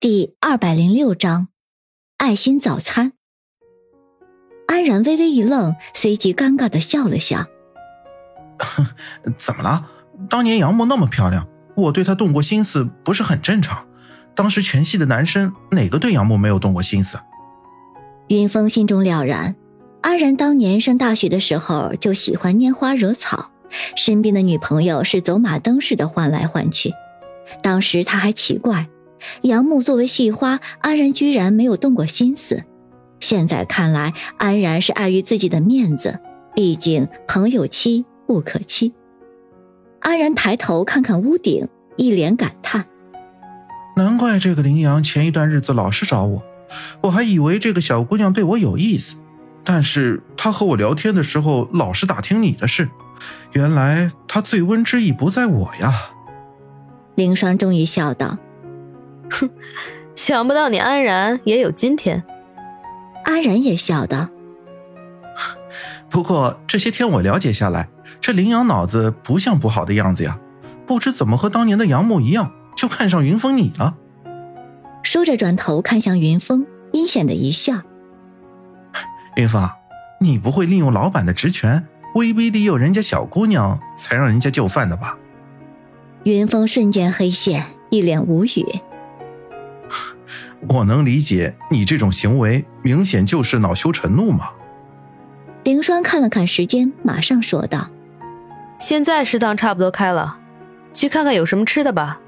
第二百零六章，爱心早餐。安然微微一愣，随即尴尬的笑了笑。怎么了？当年杨木那么漂亮，我对她动过心思不是很正常？当时全系的男生哪个对杨木没有动过心思？云峰心中了然，安然当年上大学的时候就喜欢拈花惹草，身边的女朋友是走马灯似的换来换去。当时他还奇怪。杨木作为戏花，安然居然没有动过心思。现在看来，安然是碍于自己的面子，毕竟朋友妻不可欺。安然抬头看看屋顶，一脸感叹：“难怪这个林阳前一段日子老是找我，我还以为这个小姑娘对我有意思，但是她和我聊天的时候老是打听你的事，原来她醉翁之意不在我呀。”凌霜终于笑道。哼，想不到你安然也有今天。安然也笑道：“ 不过这些天我了解下来，这林阳脑子不像不好的样子呀，不知怎么和当年的杨木一样，就看上云峰你了。”说着转头看向云峰，阴险的一笑：“云峰，你不会利用老板的职权威逼利诱人家小姑娘，才让人家就范的吧？”云峰瞬间黑线，一脸无语。我能理解你这种行为，明显就是恼羞成怒嘛。凌霜看了看时间，马上说道：“现在食堂差不多开了，去看看有什么吃的吧。”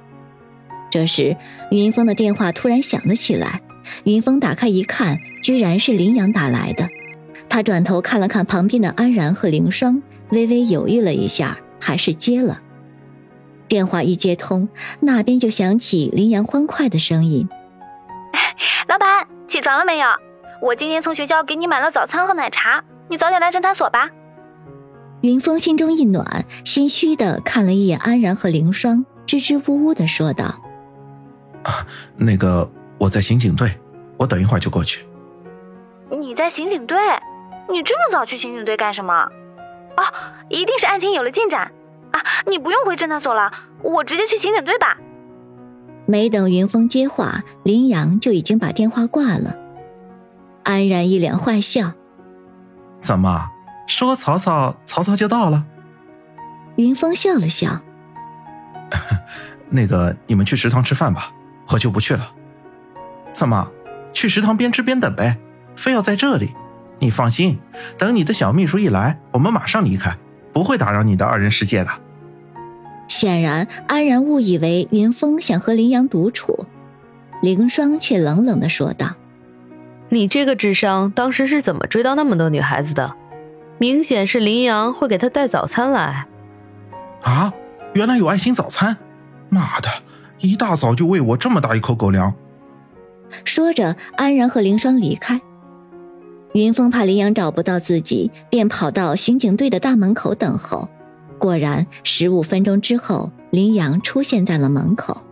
这时，云峰的电话突然响了起来。云峰打开一看，居然是林阳打来的。他转头看了看旁边的安然和凌霜，微微犹豫了一下，还是接了。电话一接通，那边就响起林阳欢快的声音。老板，起床了没有？我今天从学校给你买了早餐和奶茶，你早点来侦探所吧。云峰心中一暖，心虚的看了一眼安然和凌霜，支支吾吾的说道：“啊，那个我在刑警队，我等一会儿就过去。”你在刑警队？你这么早去刑警队干什么？哦，一定是案情有了进展啊！你不用回侦探所了，我直接去刑警队吧。没等云峰接话，林阳就已经把电话挂了。安然一脸坏笑：“怎么说曹操，曹操就到了？”云峰笑了笑：“那个，你们去食堂吃饭吧，我就不去了。怎么，去食堂边吃边等呗？非要在这里？你放心，等你的小秘书一来，我们马上离开，不会打扰你的二人世界的。”显然，安然误以为云峰想和林阳独处，凌霜却冷冷的说道：“你这个智商，当时是怎么追到那么多女孩子的？明显是林阳会给他带早餐来。”啊，原来有爱心早餐！妈的，一大早就喂我这么大一口狗粮。说着，安然和凌霜离开。云峰怕林阳找不到自己，便跑到刑警队的大门口等候。果然，十五分钟之后，林阳出现在了门口。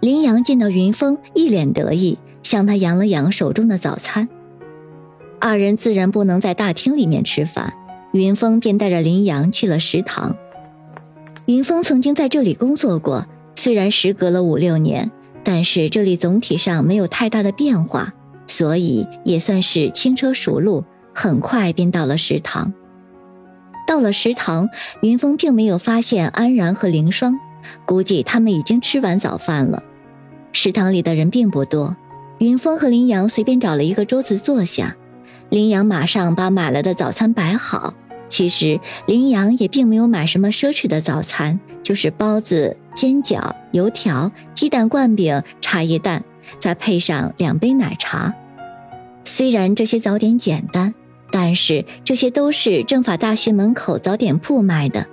林阳见到云峰，一脸得意，向他扬了扬手中的早餐。二人自然不能在大厅里面吃饭，云峰便带着林阳去了食堂。云峰曾经在这里工作过，虽然时隔了五六年，但是这里总体上没有太大的变化，所以也算是轻车熟路，很快便到了食堂。到了食堂，云峰并没有发现安然和凌霜，估计他们已经吃完早饭了。食堂里的人并不多，云峰和林阳随便找了一个桌子坐下，林阳马上把买来的早餐摆好。其实林阳也并没有买什么奢侈的早餐，就是包子、煎饺、油条、鸡蛋灌饼、茶叶蛋，再配上两杯奶茶。虽然这些早点简单。但是这些都是政法大学门口早点铺卖的。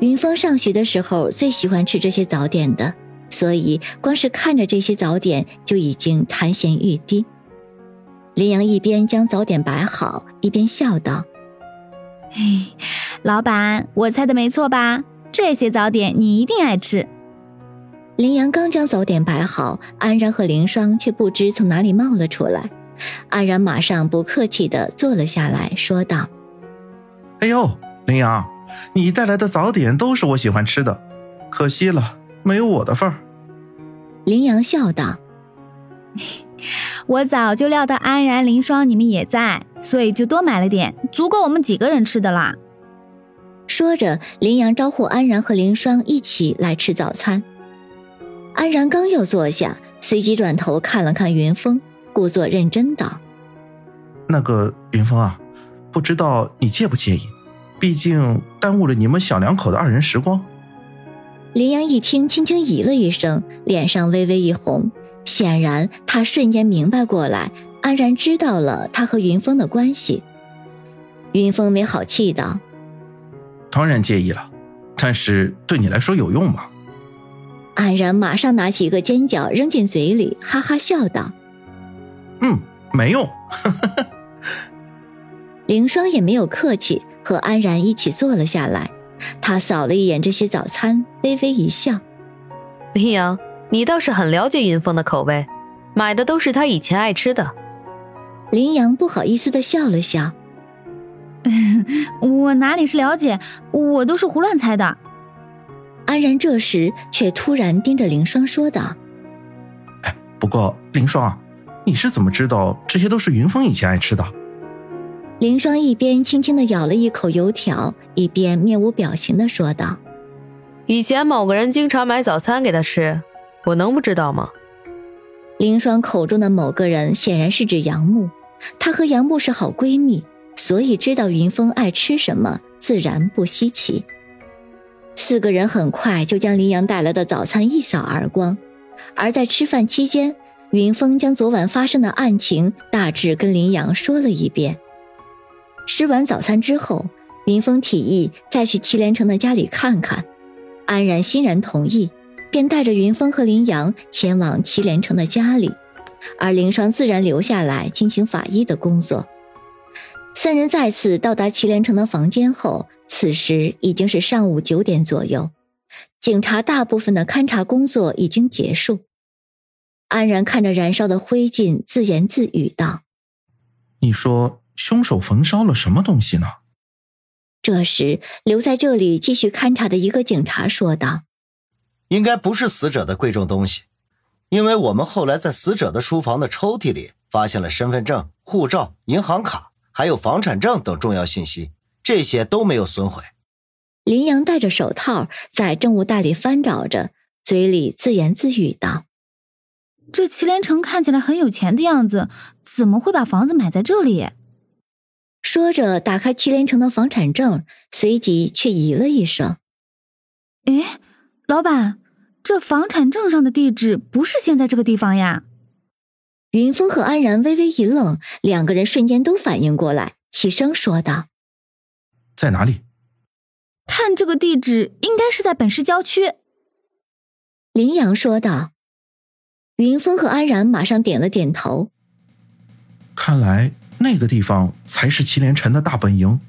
云峰上学的时候最喜欢吃这些早点的，所以光是看着这些早点就已经馋涎欲滴。林阳一边将早点摆好，一边笑道：“嘿，老板，我猜的没错吧？这些早点你一定爱吃。”林阳刚将早点摆好，安然和凌霜却不知从哪里冒了出来。安然马上不客气地坐了下来，说道：“哎呦，林阳，你带来的早点都是我喜欢吃的，可惜了，没有我的份儿。”林阳笑道：“我早就料到安然、林霜你们也在，所以就多买了点，足够我们几个人吃的啦。说着，林阳招呼安然和林霜一起来吃早餐。安然刚要坐下，随即转头看了看云峰，故作认真道：“那个云峰啊，不知道你介不介意？毕竟耽误了你们小两口的二人时光。”林阳一听，轻轻咦了一声，脸上微微一红，显然他瞬间明白过来，安然知道了他和云峰的关系。云峰没好气道：“当然介意了，但是对你来说有用吗？”安然马上拿起一个尖角扔进嘴里，哈哈笑道：“嗯，没用。”凌霜也没有客气，和安然一起坐了下来。他扫了一眼这些早餐，微微一笑：“林阳，你倒是很了解云峰的口味，买的都是他以前爱吃的。”林阳不好意思的笑了笑：“ 我哪里是了解，我都是胡乱猜的。”安然这时却突然盯着凌霜说道：“哎，不过凌霜，你是怎么知道这些都是云峰以前爱吃的？”林霜一边轻轻的咬了一口油条，一边面无表情的说道：“以前某个人经常买早餐给他吃，我能不知道吗？”林霜口中的某个人显然是指杨木，她和杨木是好闺蜜，所以知道云峰爱吃什么，自然不稀奇。四个人很快就将林阳带来的早餐一扫而光，而在吃饭期间，云峰将昨晚发生的案情大致跟林阳说了一遍。吃完早餐之后，云峰提议再去祁连城的家里看看，安然欣然同意，便带着云峰和林阳前往祁连城的家里，而凌霜自然留下来进行法医的工作。三人再次到达祁连城的房间后，此时已经是上午九点左右，警察大部分的勘查工作已经结束。安然看着燃烧的灰烬，自言自语道：“你说。”凶手焚烧了什么东西呢？这时，留在这里继续勘察的一个警察说道：“应该不是死者的贵重东西，因为我们后来在死者的书房的抽屉里发现了身份证、护照、银行卡，还有房产证等重要信息，这些都没有损毁。”林阳戴着手套在证物袋里翻找着，嘴里自言自语道：“这祁连城看起来很有钱的样子，怎么会把房子买在这里？”说着，打开祁连城的房产证，随即却咦了一声：“哎，老板，这房产证上的地址不是现在这个地方呀？”云峰和安然微微一愣，两个人瞬间都反应过来，齐声说道：“在哪里？”看这个地址，应该是在本市郊区。”林阳说道。云峰和安然马上点了点头。看来。那个地方才是祁连城的大本营。